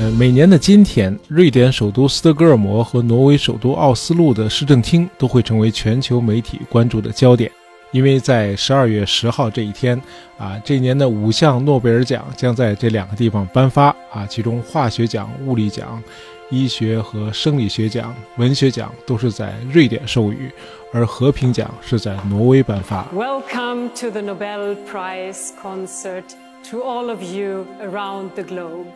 呃，每年的今天，瑞典首都斯德哥尔摩和挪威首都奥斯陆的市政厅都会成为全球媒体关注的焦点，因为在十二月十号这一天，啊，这一年的五项诺贝尔奖将在这两个地方颁发，啊，其中化学奖、物理奖、医学和生理学奖、文学奖都是在瑞典授予，而和平奖是在挪威颁发。Welcome to the Nobel Prize concert to all of you around the globe.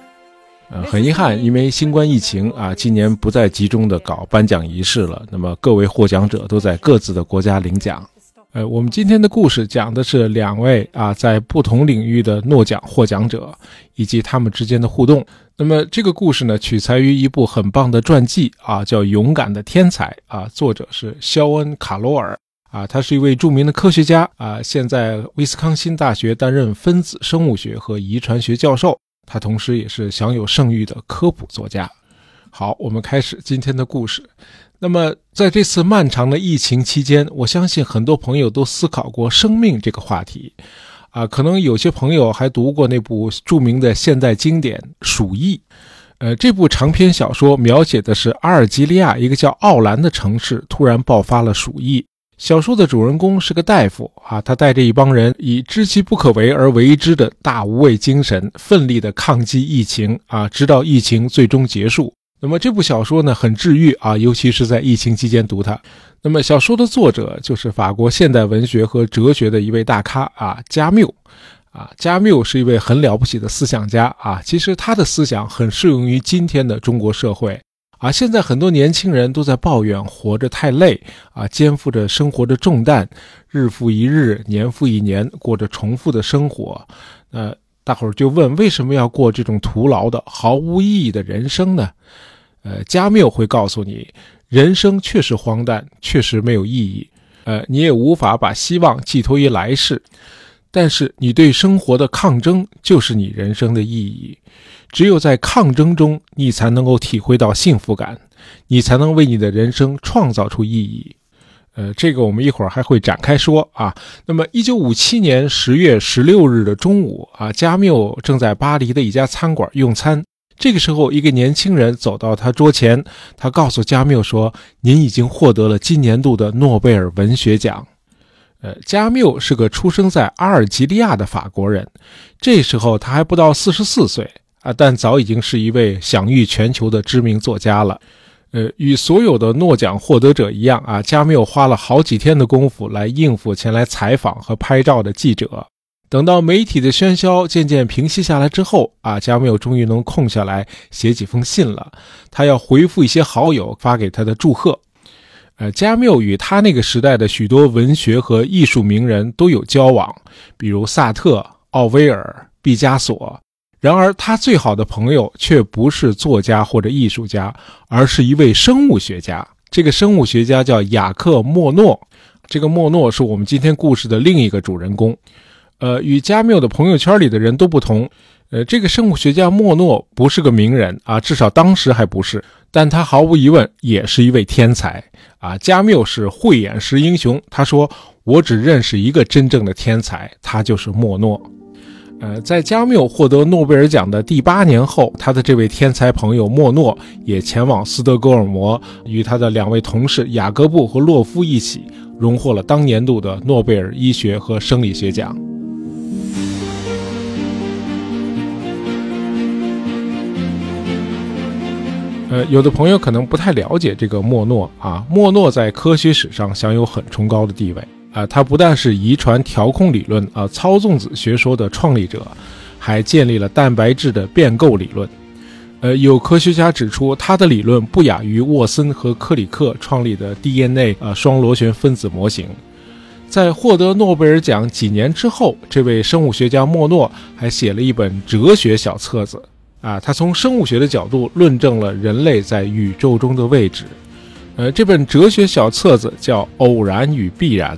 呃，很遗憾，因为新冠疫情啊，今年不再集中的搞颁奖仪式了。那么各位获奖者都在各自的国家领奖。呃，我们今天的故事讲的是两位啊，在不同领域的诺奖获奖者以及他们之间的互动。那么这个故事呢，取材于一部很棒的传记啊，叫《勇敢的天才》啊，作者是肖恩·卡罗尔啊，他是一位著名的科学家啊，现在威斯康辛大学担任分子生物学和遗传学教授。他同时也是享有盛誉的科普作家。好，我们开始今天的故事。那么，在这次漫长的疫情期间，我相信很多朋友都思考过生命这个话题。啊，可能有些朋友还读过那部著名的现代经典《鼠疫》。呃，这部长篇小说描写的是阿尔及利亚一个叫奥兰的城市突然爆发了鼠疫。小说的主人公是个大夫啊，他带着一帮人，以知其不可为而为之的大无畏精神，奋力的抗击疫情啊，直到疫情最终结束。那么这部小说呢，很治愈啊，尤其是在疫情期间读它。那么小说的作者就是法国现代文学和哲学的一位大咖啊，加缪啊，加缪是一位很了不起的思想家啊，其实他的思想很适用于今天的中国社会。啊，现在很多年轻人都在抱怨活着太累啊，肩负着生活的重担，日复一日，年复一年，过着重复的生活。呃，大伙儿就问，为什么要过这种徒劳的、毫无意义的人生呢？呃，加缪会告诉你，人生确实荒诞，确实没有意义。呃，你也无法把希望寄托于来世，但是你对生活的抗争就是你人生的意义。只有在抗争中，你才能够体会到幸福感，你才能为你的人生创造出意义。呃，这个我们一会儿还会展开说啊。那么，一九五七年十月十六日的中午啊，加缪正在巴黎的一家餐馆用餐。这个时候，一个年轻人走到他桌前，他告诉加缪说：“您已经获得了今年度的诺贝尔文学奖。”呃，加缪是个出生在阿尔及利亚的法国人，这时候他还不到四十四岁。啊，但早已经是一位享誉全球的知名作家了。呃，与所有的诺奖获得者一样啊，加缪花了好几天的功夫来应付前来采访和拍照的记者。等到媒体的喧嚣渐渐平息下来之后啊，加缪终于能空下来写几封信了。他要回复一些好友发给他的祝贺。呃，加缪与他那个时代的许多文学和艺术名人都有交往，比如萨特、奥威尔、毕加索。然而，他最好的朋友却不是作家或者艺术家，而是一位生物学家。这个生物学家叫雅克·莫诺。这个莫诺是我们今天故事的另一个主人公。呃，与加缪的朋友圈里的人都不同。呃，这个生物学家莫诺不是个名人啊，至少当时还不是。但他毫无疑问也是一位天才啊。加缪是慧眼识英雄，他说：“我只认识一个真正的天才，他就是莫诺。”呃，在加缪获得诺贝尔奖的第八年后，他的这位天才朋友莫诺也前往斯德哥尔摩，与他的两位同事雅各布和洛夫一起荣获了当年度的诺贝尔医学和生理学奖。呃，有的朋友可能不太了解这个莫诺啊，莫诺在科学史上享有很崇高的地位。啊，他不但是遗传调控理论啊操纵子学说的创立者，还建立了蛋白质的变构理论。呃，有科学家指出，他的理论不亚于沃森和克里克创立的 DNA 啊双螺旋分子模型。在获得诺贝尔奖几年之后，这位生物学家莫诺还写了一本哲学小册子啊，他从生物学的角度论证了人类在宇宙中的位置。呃，这本哲学小册子叫《偶然与必然》。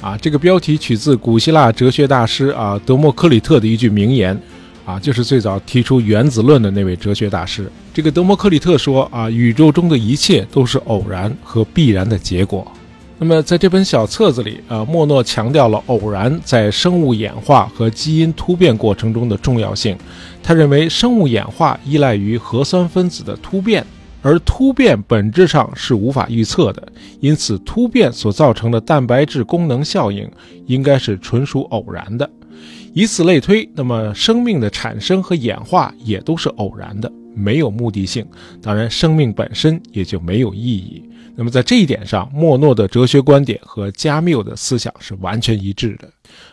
啊，这个标题取自古希腊哲学大师啊德谟克里特的一句名言，啊，就是最早提出原子论的那位哲学大师。这个德谟克里特说啊，宇宙中的一切都是偶然和必然的结果。那么在这本小册子里，啊，莫诺强调了偶然在生物演化和基因突变过程中的重要性。他认为生物演化依赖于核酸分子的突变，而突变本质上是无法预测的，因此突变所造成的蛋白质功能效应应该是纯属偶然的。以此类推，那么生命的产生和演化也都是偶然的，没有目的性。当然，生命本身也就没有意义。那么在这一点上，莫诺的哲学观点和加缪的思想是完全一致的，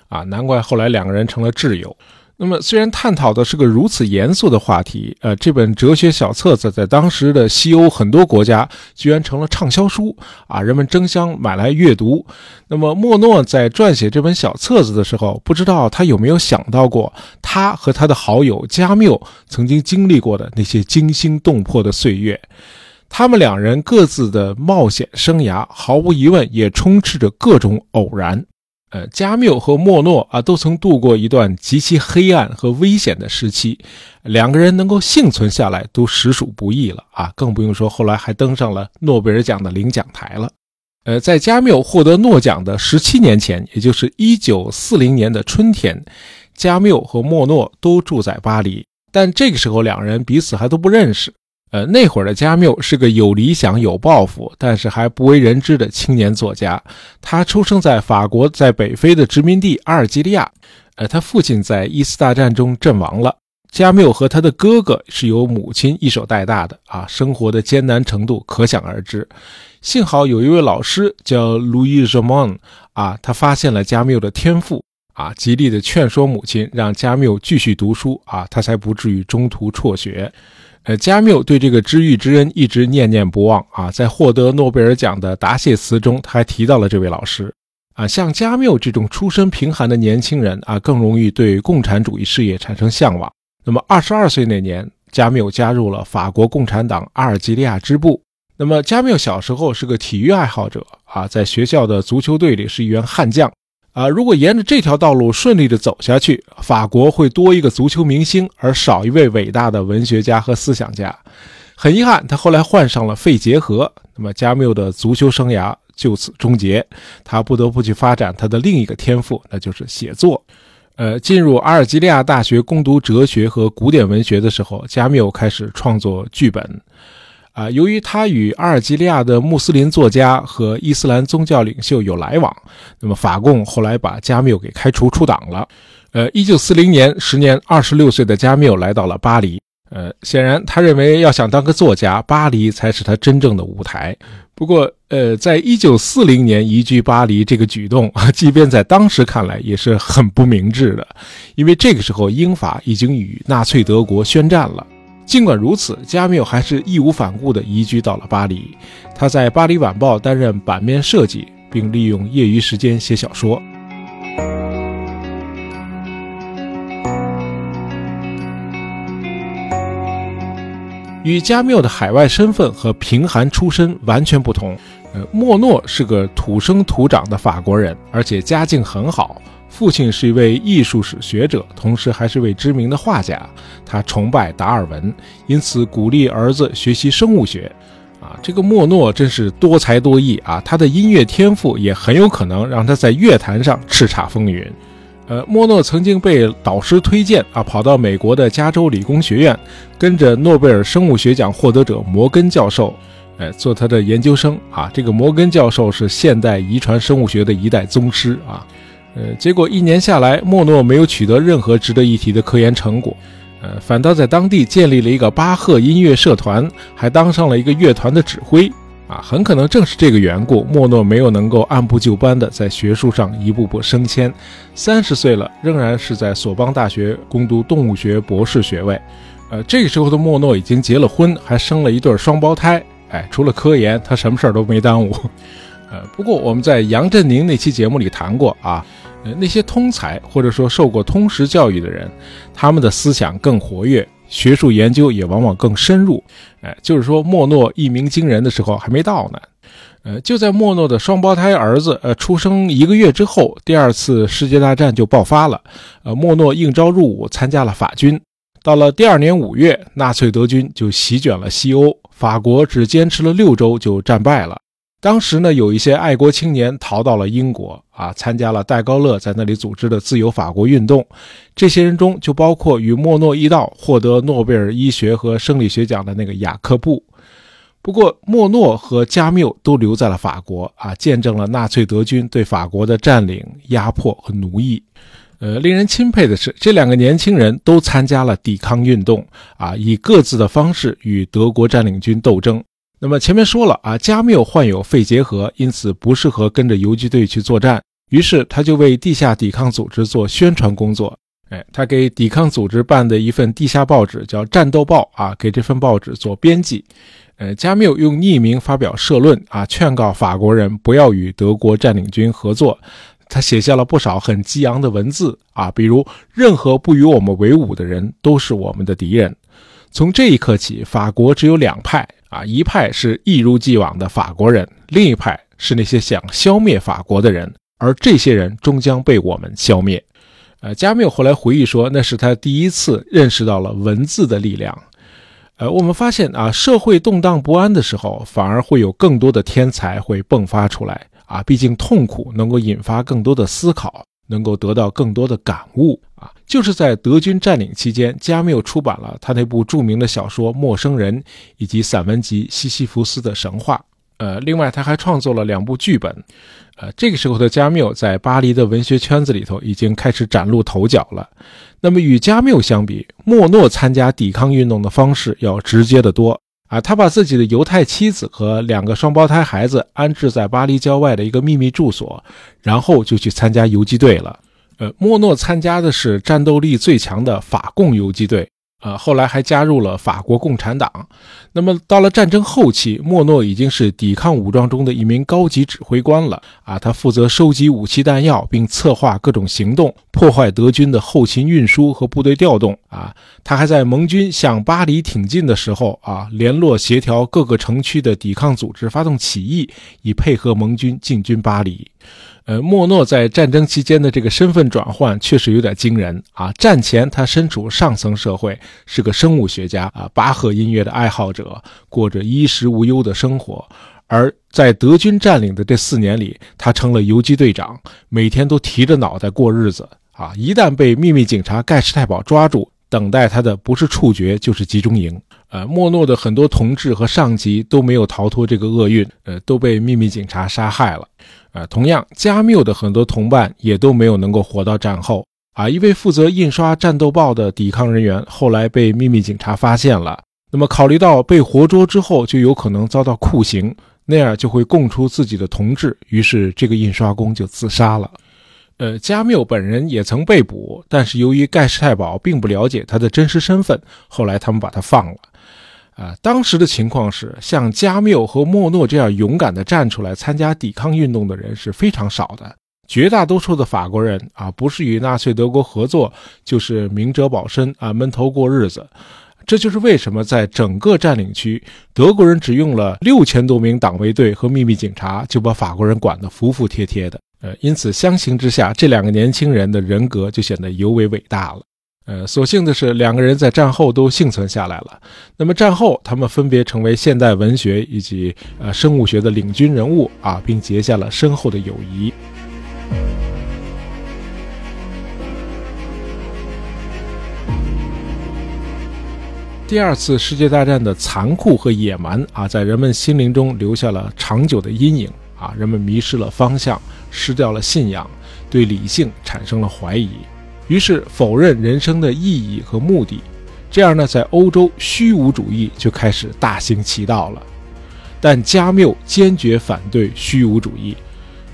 啊，难怪后来两个人成了挚友。那么虽然探讨的是个如此严肃的话题，呃，这本哲学小册子在当时的西欧很多国家居然成了畅销书，啊，人们争相买来阅读。那么莫诺在撰写这本小册子的时候，不知道他有没有想到过，他和他的好友加缪曾经经历过的那些惊心动魄的岁月。他们两人各自的冒险生涯，毫无疑问也充斥着各种偶然。呃，加缪和莫诺啊，都曾度过一段极其黑暗和危险的时期，两个人能够幸存下来都实属不易了啊，更不用说后来还登上了诺贝尔奖的领奖台了。呃，在加缪获得诺奖的十七年前，也就是一九四零年的春天，加缪和莫诺都住在巴黎，但这个时候两人彼此还都不认识。呃，那会儿的加缪是个有理想、有抱负，但是还不为人知的青年作家。他出生在法国在北非的殖民地阿尔及利亚。呃，他父亲在一次大战中阵亡了。加缪和他的哥哥是由母亲一手带大的啊，生活的艰难程度可想而知。幸好有一位老师叫路易·热蒙啊，他发现了加缪的天赋啊，极力的劝说母亲让加缪继续读书啊，他才不至于中途辍学。呃，加缪对这个知遇之恩一直念念不忘啊。在获得诺贝尔奖的答谢词中，他还提到了这位老师啊。像加缪这种出身贫寒的年轻人啊，更容易对共产主义事业产生向往。那么，二十二岁那年，加缪加入了法国共产党阿尔及利亚支部。那么，加缪小时候是个体育爱好者啊，在学校的足球队里是一员悍将。啊，如果沿着这条道路顺利的走下去，法国会多一个足球明星，而少一位伟大的文学家和思想家。很遗憾，他后来患上了肺结核，那么加缪的足球生涯就此终结。他不得不去发展他的另一个天赋，那就是写作。呃，进入阿尔及利亚大学攻读哲学和古典文学的时候，加缪开始创作剧本。啊，由于他与阿尔及利亚的穆斯林作家和伊斯兰宗教领袖有来往，那么法共后来把加缪给开除出党了。呃，一九四零年，时年二十六岁的加缪来到了巴黎。呃，显然他认为要想当个作家，巴黎才是他真正的舞台。不过，呃，在一九四零年移居巴黎这个举动啊，即便在当时看来也是很不明智的，因为这个时候英法已经与纳粹德国宣战了。尽管如此，加缪还是义无反顾地移居到了巴黎。他在《巴黎晚报》担任版面设计，并利用业余时间写小说。与加缪的海外身份和贫寒出身完全不同。呃，莫诺是个土生土长的法国人，而且家境很好。父亲是一位艺术史学者，同时还是位知名的画家。他崇拜达尔文，因此鼓励儿子学习生物学。啊，这个莫诺真是多才多艺啊！他的音乐天赋也很有可能让他在乐坛上叱咤风云。呃，莫诺曾经被导师推荐啊，跑到美国的加州理工学院，跟着诺贝尔生物学奖获得者摩根教授，哎，做他的研究生啊。这个摩根教授是现代遗传生物学的一代宗师啊。呃，结果一年下来，莫诺没有取得任何值得一提的科研成果，呃，反倒在当地建立了一个巴赫音乐社团，还当上了一个乐团的指挥。啊，很可能正是这个缘故，莫诺没有能够按部就班的在学术上一步步升迁。三十岁了，仍然是在索邦大学攻读动物学博士学位。呃，这个时候的莫诺已经结了婚，还生了一对双胞胎。哎，除了科研，他什么事儿都没耽误。不过我们在杨振宁那期节目里谈过啊。呃，那些通才或者说受过通识教育的人，他们的思想更活跃，学术研究也往往更深入。哎，就是说，莫诺一鸣惊人的时候还没到呢。呃，就在莫诺的双胞胎儿子呃出生一个月之后，第二次世界大战就爆发了。呃，莫诺应召入伍，参加了法军。到了第二年五月，纳粹德军就席卷了西欧，法国只坚持了六周就战败了。当时呢，有一些爱国青年逃到了英国啊，参加了戴高乐在那里组织的自由法国运动。这些人中就包括与莫诺一道获得诺贝尔医学和生理学奖的那个雅克布。不过，莫诺和加缪都留在了法国啊，见证了纳粹德军对法国的占领、压迫和奴役。呃，令人钦佩的是，这两个年轻人都参加了抵抗运动啊，以各自的方式与德国占领军斗争。那么前面说了啊，加缪患有肺结核，因此不适合跟着游击队去作战，于是他就为地下抵抗组织做宣传工作。哎，他给抵抗组织办的一份地下报纸叫《战斗报》啊，给这份报纸做编辑。呃，加缪用匿名发表社论啊，劝告法国人不要与德国占领军合作。他写下了不少很激昂的文字啊，比如“任何不与我们为伍的人都是我们的敌人”。从这一刻起，法国只有两派啊，一派是一如既往的法国人，另一派是那些想消灭法国的人，而这些人终将被我们消灭。呃，加缪后来回忆说，那是他第一次认识到了文字的力量。呃，我们发现啊，社会动荡不安的时候，反而会有更多的天才会迸发出来啊。毕竟痛苦能够引发更多的思考，能够得到更多的感悟啊。就是在德军占领期间，加缪出版了他那部著名的小说《陌生人》，以及散文集《西西弗斯的神话》。呃，另外他还创作了两部剧本，呃，这个时候的加缪在巴黎的文学圈子里头已经开始崭露头角了。那么与加缪相比，莫诺参加抵抗运动的方式要直接得多啊！他把自己的犹太妻子和两个双胞胎孩子安置在巴黎郊外的一个秘密住所，然后就去参加游击队了。呃，莫诺参加的是战斗力最强的法共游击队。呃，后来还加入了法国共产党。那么到了战争后期，莫诺已经是抵抗武装中的一名高级指挥官了。啊，他负责收集武器弹药，并策划各种行动，破坏德军的后勤运输和部队调动。啊，他还在盟军向巴黎挺进的时候，啊，联络协调各个城区的抵抗组织，发动起义，以配合盟军进军巴黎。呃，莫诺在战争期间的这个身份转换确实有点惊人啊！战前他身处上层社会，是个生物学家啊，巴赫音乐的爱好者，过着衣食无忧的生活；而在德军占领的这四年里，他成了游击队长，每天都提着脑袋过日子啊！一旦被秘密警察盖世太保抓住，等待他的不是处决就是集中营。呃，莫诺的很多同志和上级都没有逃脱这个厄运，呃，都被秘密警察杀害了。呃，同样，加缪的很多同伴也都没有能够活到战后。啊，一位负责印刷战斗报的抵抗人员后来被秘密警察发现了。那么，考虑到被活捉之后就有可能遭到酷刑，那样就会供出自己的同志，于是这个印刷工就自杀了。呃，加缪本人也曾被捕，但是由于盖世太保并不了解他的真实身份，后来他们把他放了。啊，当时的情况是，像加缪和莫诺这样勇敢地站出来参加抵抗运动的人是非常少的。绝大多数的法国人啊，不是与纳粹德国合作，就是明哲保身啊，闷头过日子。这就是为什么在整个占领区，德国人只用了六千多名党卫队和秘密警察，就把法国人管得服服帖帖的。呃，因此相形之下，这两个年轻人的人格就显得尤为伟大了。呃，所幸的是，两个人在战后都幸存下来了。那么战后，他们分别成为现代文学以及呃生物学的领军人物啊，并结下了深厚的友谊。第二次世界大战的残酷和野蛮啊，在人们心灵中留下了长久的阴影啊，人们迷失了方向，失掉了信仰，对理性产生了怀疑。于是否认人生的意义和目的，这样呢，在欧洲虚无主义就开始大行其道了。但加缪坚决反对虚无主义。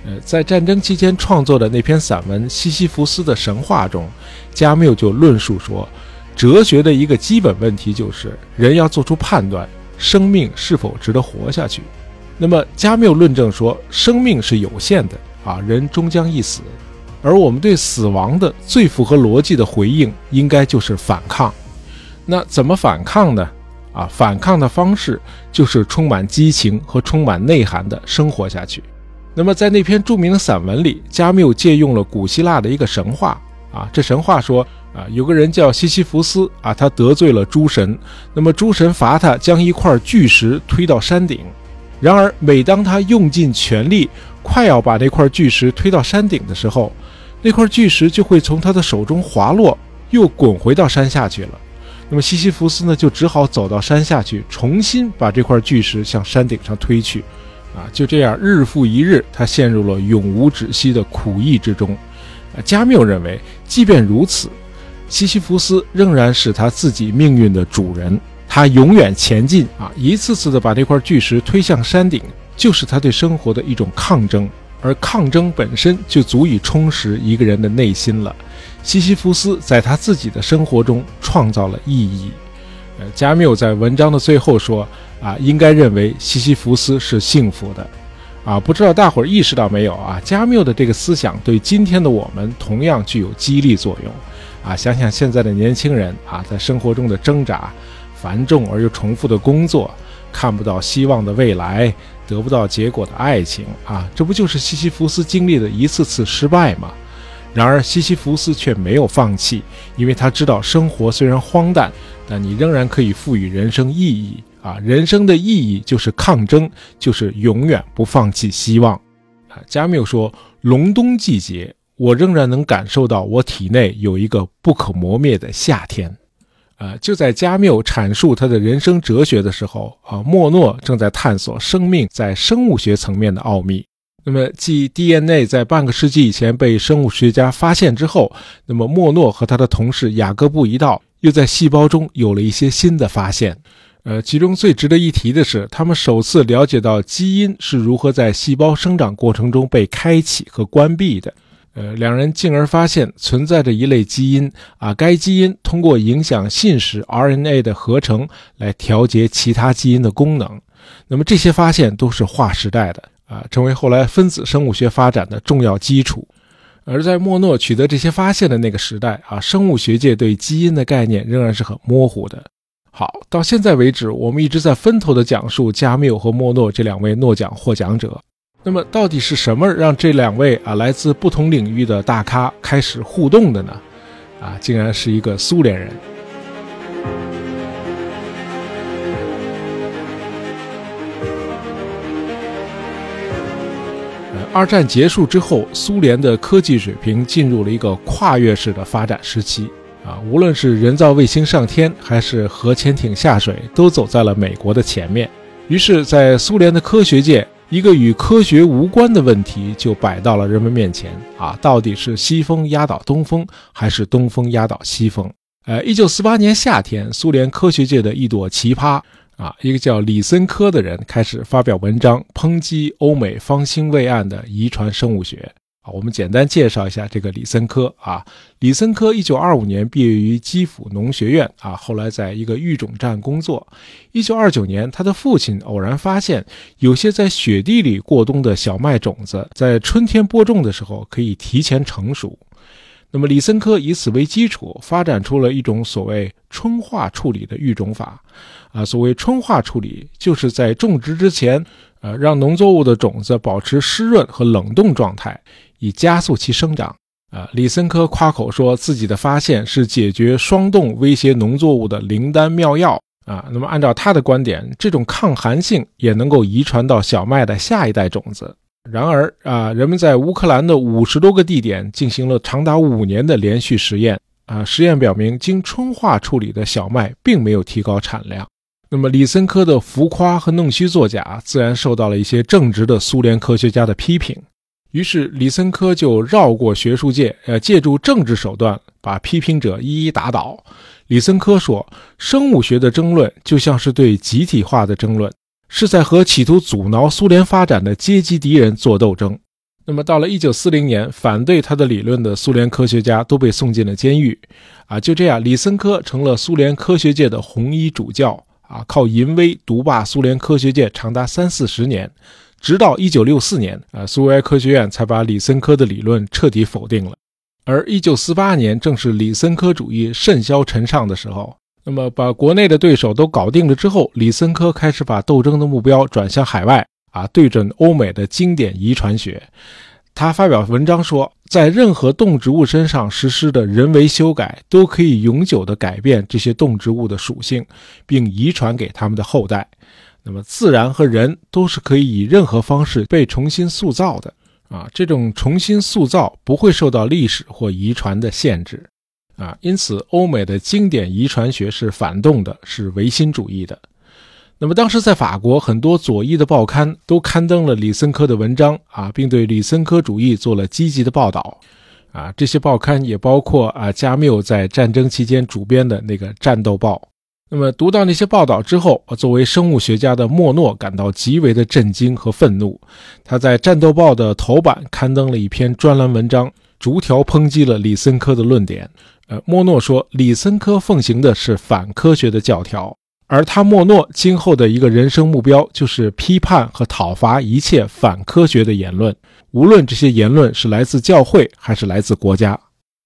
呃，在战争期间创作的那篇散文《西西弗斯的神话》中，加缪就论述说，哲学的一个基本问题就是人要做出判断，生命是否值得活下去。那么，加缪论证说，生命是有限的啊，人终将一死。而我们对死亡的最符合逻辑的回应，应该就是反抗。那怎么反抗呢？啊，反抗的方式就是充满激情和充满内涵的生活下去。那么在那篇著名的散文里，加缪借用了古希腊的一个神话。啊，这神话说，啊，有个人叫西西弗斯，啊，他得罪了诸神，那么诸神罚他将一块巨石推到山顶。然而，每当他用尽全力，快要把那块巨石推到山顶的时候，那块巨石就会从他的手中滑落，又滚回到山下去了。那么西西弗斯呢，就只好走到山下去，重新把这块巨石向山顶上推去。啊，就这样，日复一日，他陷入了永无止息的苦役之中。啊，加缪认为，即便如此，西西弗斯仍然是他自己命运的主人。他永远前进啊，一次次的把这块巨石推向山顶，就是他对生活的一种抗争。而抗争本身就足以充实一个人的内心了。西西弗斯在他自己的生活中创造了意义。呃，加缪在文章的最后说：“啊，应该认为西西弗斯是幸福的。”啊，不知道大伙儿意识到没有啊？加缪的这个思想对今天的我们同样具有激励作用。啊，想想现在的年轻人啊，在生活中的挣扎、繁重而又重复的工作，看不到希望的未来。得不到结果的爱情啊，这不就是西西弗斯经历的一次次失败吗？然而西西弗斯却没有放弃，因为他知道生活虽然荒诞，但你仍然可以赋予人生意义啊！人生的意义就是抗争，就是永远不放弃希望。啊，加缪说：“隆冬季节，我仍然能感受到我体内有一个不可磨灭的夏天。”呃，就在加缪阐述他的人生哲学的时候，啊，莫诺正在探索生命在生物学层面的奥秘。那么，继 DNA 在半个世纪以前被生物学家发现之后，那么莫诺和他的同事雅各布一道又在细胞中有了一些新的发现。呃，其中最值得一提的是，他们首次了解到基因是如何在细胞生长过程中被开启和关闭的。呃，两人进而发现存在着一类基因啊，该基因通过影响信使 RNA 的合成来调节其他基因的功能。那么这些发现都是划时代的啊，成为后来分子生物学发展的重要基础。而在莫诺取得这些发现的那个时代啊，生物学界对基因的概念仍然是很模糊的。好，到现在为止，我们一直在分头的讲述加缪和莫诺这两位诺奖获奖者。那么，到底是什么让这两位啊来自不同领域的大咖开始互动的呢？啊，竟然是一个苏联人。二战结束之后，苏联的科技水平进入了一个跨越式的发展时期。啊，无论是人造卫星上天，还是核潜艇下水，都走在了美国的前面。于是，在苏联的科学界。一个与科学无关的问题就摆到了人们面前啊，到底是西风压倒东风，还是东风压倒西风？呃，一九四八年夏天，苏联科学界的一朵奇葩啊，一个叫李森科的人开始发表文章，抨击欧美方兴未艾的遗传生物学。啊，我们简单介绍一下这个李森科啊。李森科一九二五年毕业于基辅农学院啊，后来在一个育种站工作。一九二九年，他的父亲偶然发现，有些在雪地里过冬的小麦种子，在春天播种的时候可以提前成熟。那么，李森科以此为基础，发展出了一种所谓春化处理的育种法。啊，所谓春化处理，就是在种植之前，呃，让农作物的种子保持湿润和冷冻状态。以加速其生长。啊，李森科夸口说自己的发现是解决霜冻威胁农作物的灵丹妙药。啊，那么按照他的观点，这种抗寒性也能够遗传到小麦的下一代种子。然而，啊，人们在乌克兰的五十多个地点进行了长达五年的连续实验。啊，实验表明，经春化处理的小麦并没有提高产量。那么，李森科的浮夸和弄虚作假，自然受到了一些正直的苏联科学家的批评。于是，李森科就绕过学术界，呃，借助政治手段把批评者一一打倒。李森科说：“生物学的争论就像是对集体化的争论，是在和企图阻挠苏联发展的阶级敌人做斗争。”那么，到了1940年，反对他的理论的苏联科学家都被送进了监狱。啊，就这样，李森科成了苏联科学界的红衣主教。啊，靠淫威独霸苏联科学界长达三四十年。直到一九六四年，啊，苏维埃科学院才把李森科的理论彻底否定了。而一九四八年正是李森科主义甚嚣尘上的时候。那么，把国内的对手都搞定了之后，李森科开始把斗争的目标转向海外，啊，对准欧美的经典遗传学。他发表文章说，在任何动植物身上实施的人为修改，都可以永久地改变这些动植物的属性，并遗传给他们的后代。那么自然和人都是可以以任何方式被重新塑造的啊，这种重新塑造不会受到历史或遗传的限制啊，因此欧美的经典遗传学是反动的，是唯心主义的。那么当时在法国，很多左翼的报刊都刊登了李森科的文章啊，并对李森科主义做了积极的报道啊。这些报刊也包括啊加缪在战争期间主编的那个《战斗报》。那么读到那些报道之后，作为生物学家的莫诺感到极为的震惊和愤怒。他在《战斗报》的头版刊登了一篇专栏文章，逐条抨击了李森科的论点。呃，莫诺说，李森科奉行的是反科学的教条。而他莫诺今后的一个人生目标就是批判和讨伐一切反科学的言论，无论这些言论是来自教会还是来自国家。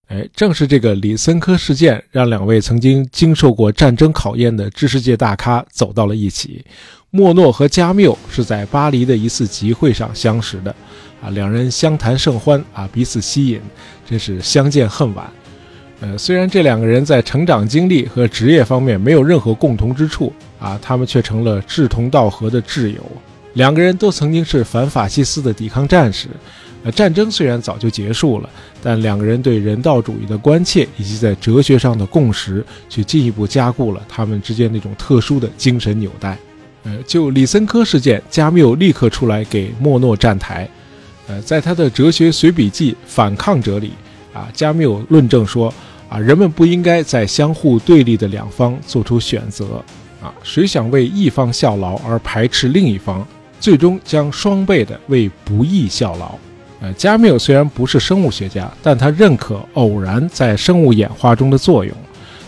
哎，正是这个李森科事件，让两位曾经经受过战争考验的知识界大咖走到了一起。莫诺和加缪是在巴黎的一次集会上相识的，啊，两人相谈甚欢，啊，彼此吸引，真是相见恨晚。呃，虽然这两个人在成长经历和职业方面没有任何共同之处啊，他们却成了志同道合的挚友。两个人都曾经是反法西斯的抵抗战士。呃，战争虽然早就结束了，但两个人对人道主义的关切以及在哲学上的共识，却进一步加固了他们之间那种特殊的精神纽带。呃，就李森科事件，加缪立刻出来给莫诺站台。呃，在他的哲学随笔记《反抗者》里。啊，加缪论证说，啊，人们不应该在相互对立的两方做出选择，啊，谁想为一方效劳而排斥另一方，最终将双倍的为不义效劳。呃，加缪虽然不是生物学家，但他认可偶然在生物演化中的作用。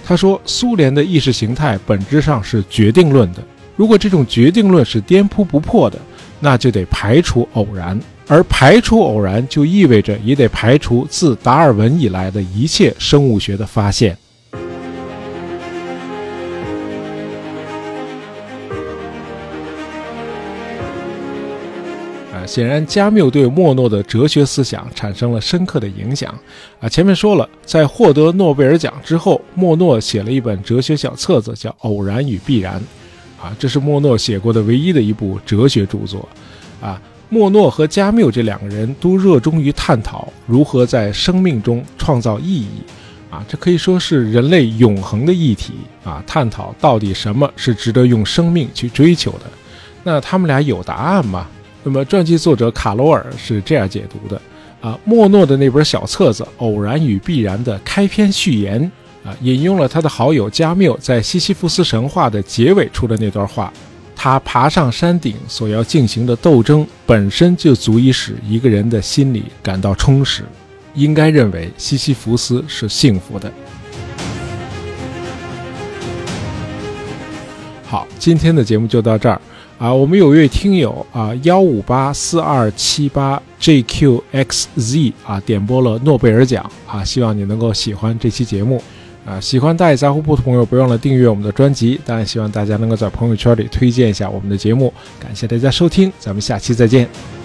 他说，苏联的意识形态本质上是决定论的，如果这种决定论是颠扑不破的，那就得排除偶然。而排除偶然，就意味着也得排除自达尔文以来的一切生物学的发现。啊，显然加缪对莫诺的哲学思想产生了深刻的影响。啊，前面说了，在获得诺贝尔奖之后，莫诺写了一本哲学小册子，叫《偶然与必然》。啊，这是莫诺写过的唯一的一部哲学著作。啊。莫诺和加缪这两个人都热衷于探讨如何在生命中创造意义，啊，这可以说是人类永恒的议题啊！探讨到底什么是值得用生命去追求的。那他们俩有答案吗？那么传记作者卡罗尔是这样解读的：啊，莫诺的那本小册子《偶然与必然》的开篇序言，啊，引用了他的好友加缪在西西弗斯神话的结尾处的那段话。他爬上山顶所要进行的斗争本身就足以使一个人的心里感到充实，应该认为西西弗斯是幸福的。好，今天的节目就到这儿啊！我们有位听友啊，幺五八四二七八 JQXZ 啊，点播了诺贝尔奖啊，希望你能够喜欢这期节目。啊，喜欢大野杂货铺的朋友，不忘了订阅我们的专辑。当然，希望大家能够在朋友圈里推荐一下我们的节目。感谢大家收听，咱们下期再见。